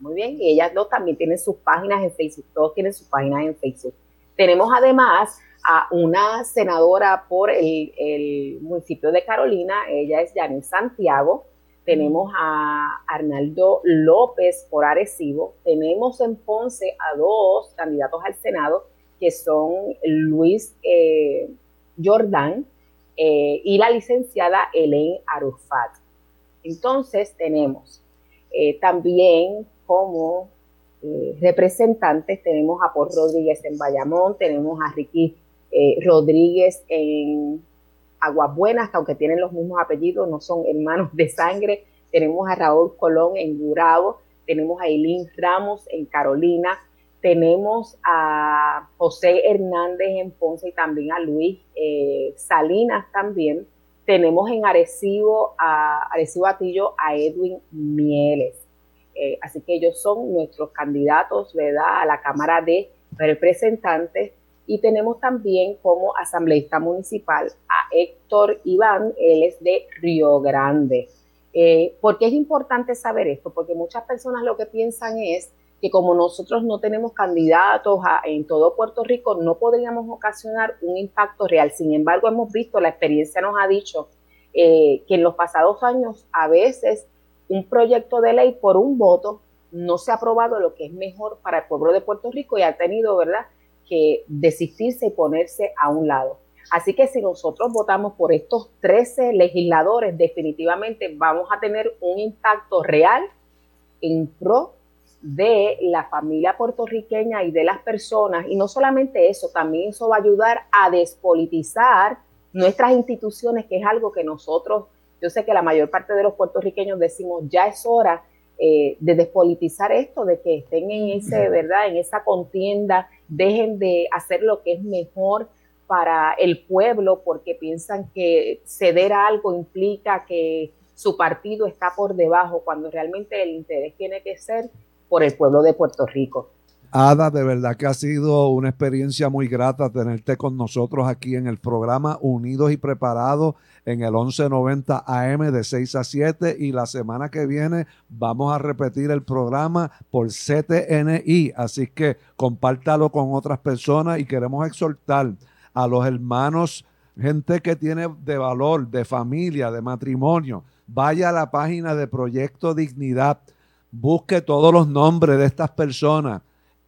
Muy bien, y ellas dos también tienen sus páginas en Facebook, todos tienen sus páginas en Facebook. Tenemos además a una senadora por el, municipio de Carolina, ella es Yanis Santiago, tenemos a Arnaldo López por Arecibo, tenemos en Ponce a dos candidatos al Senado, que son Luis eh, Jordán eh, y la licenciada Elaine Arufat. Entonces tenemos eh, también como representantes, tenemos a Paul Rodríguez en Bayamón, tenemos a Ricky Rodríguez en Aguas Buenas, que aunque tienen los mismos apellidos, no son hermanos de sangre. Tenemos a Raúl Colón en Gurabo, tenemos a Eileen Ramos en Carolina, tenemos a José Hernández en Ponce y también a Luis eh, Salinas también. Tenemos en Arecibo a Arecibo Atillo a Edwin Mieles. Eh, así que ellos son nuestros candidatos, ¿verdad?, a la Cámara de Representantes y tenemos también como asambleísta municipal a Héctor Iván, él es de Río Grande. Eh, ¿Por qué es importante saber esto? Porque muchas personas lo que piensan es que como nosotros no tenemos candidatos en todo Puerto Rico, no podríamos ocasionar un impacto real. Sin embargo, hemos visto, la experiencia nos ha dicho eh, que en los pasados años a veces un proyecto de ley por un voto no se ha aprobado lo que es mejor para el pueblo de Puerto Rico y ha tenido, ¿verdad?, que desistirse y ponerse a un lado. Así que si nosotros votamos por estos 13 legisladores, definitivamente vamos a tener un impacto real en pro de la familia puertorriqueña y de las personas. Y no solamente eso, también eso va a ayudar a despolitizar nuestras instituciones, que es algo que nosotros, yo sé que la mayor parte de los puertorriqueños decimos, ya es hora eh, de despolitizar esto, de que estén en ese, ¿verdad? En esa contienda, dejen de hacer lo que es mejor para el pueblo porque piensan que ceder a algo implica que su partido está por debajo, cuando realmente el interés tiene que ser por el pueblo de Puerto Rico. Ada, de verdad que ha sido una experiencia muy grata tenerte con nosotros aquí en el programa Unidos y Preparados en el 1190 AM de 6 a 7 y la semana que viene vamos a repetir el programa por CTNI, así que compártalo con otras personas y queremos exhortar a los hermanos, gente que tiene de valor, de familia, de matrimonio, vaya a la página de Proyecto Dignidad busque todos los nombres de estas personas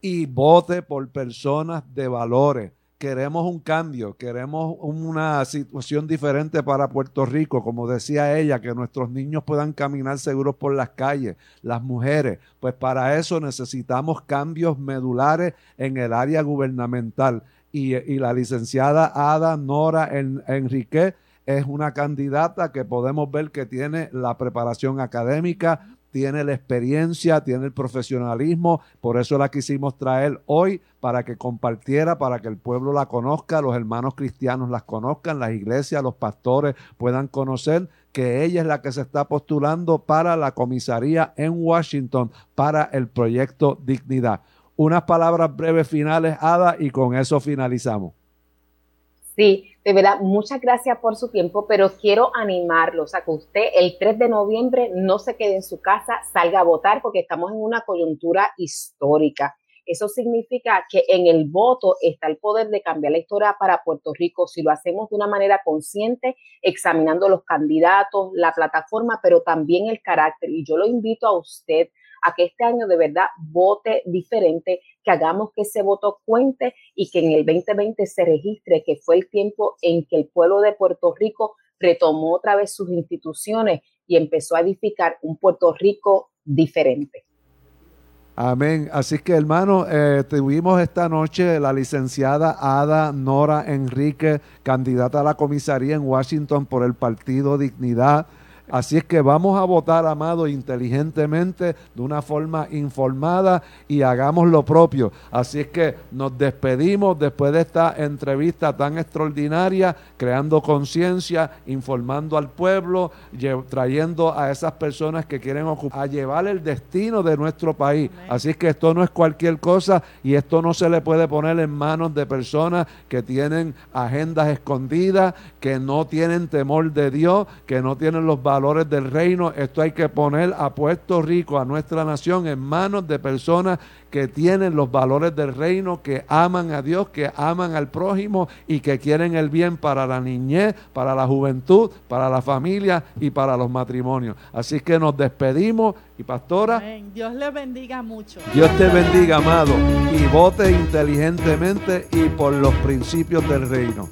y vote por personas de valores. Queremos un cambio, queremos una situación diferente para Puerto Rico, como decía ella, que nuestros niños puedan caminar seguros por las calles, las mujeres. Pues para eso necesitamos cambios medulares en el área gubernamental. Y, la licenciada Ada Nora Enrique es una candidata que podemos ver que tiene la preparación académica, tiene la experiencia, tiene el profesionalismo, por eso la quisimos traer hoy para que compartiera, para que el pueblo la conozca, los hermanos cristianos las conozcan, las iglesias, los pastores puedan conocer que ella es la que se está postulando para la comisaría en Washington para el proyecto Dignidad. Unas palabras breves finales, Ada, y con eso finalizamos. Sí, de verdad, muchas gracias por su tiempo, pero quiero animarlos a que usted el 3 de noviembre no se quede en su casa, salga a votar porque estamos en una coyuntura histórica. Eso significa que en el voto está el poder de cambiar la historia para Puerto Rico si lo hacemos de una manera consciente, examinando los candidatos, la plataforma, pero también el carácter. Y yo lo invito a usted a que este año de verdad vote diferente, que hagamos que ese voto cuente y que en el 2020 se registre que fue el tiempo en que el pueblo de Puerto Rico retomó otra vez sus instituciones y empezó a edificar un Puerto Rico diferente. Amén. Así que hermano, eh, tuvimos esta noche la licenciada Ada Nora Enrique, candidata a la comisaría en Washington por el Partido Dignidad. Así es que vamos a votar, amado, inteligentemente, de una forma informada y hagamos lo propio. Así es que nos despedimos después de esta entrevista tan extraordinaria, creando conciencia, informando al pueblo, trayendo a esas personas que quieren ocupar, a llevar el destino de nuestro país. Así es que esto no es cualquier cosa y esto no se le puede poner en manos de personas que tienen agendas escondidas, que no tienen temor de Dios, que no tienen los valores valores del reino. Esto hay que poner a Puerto Rico, a nuestra nación, en manos de personas que tienen los valores del reino, que aman a Dios, que aman al prójimo y que quieren el bien para la niñez, para la juventud, para la familia y para los matrimonios. Así que nos despedimos y pastora. Dios le bendiga mucho. Dios te bendiga, amado, y vote inteligentemente y por los principios del reino.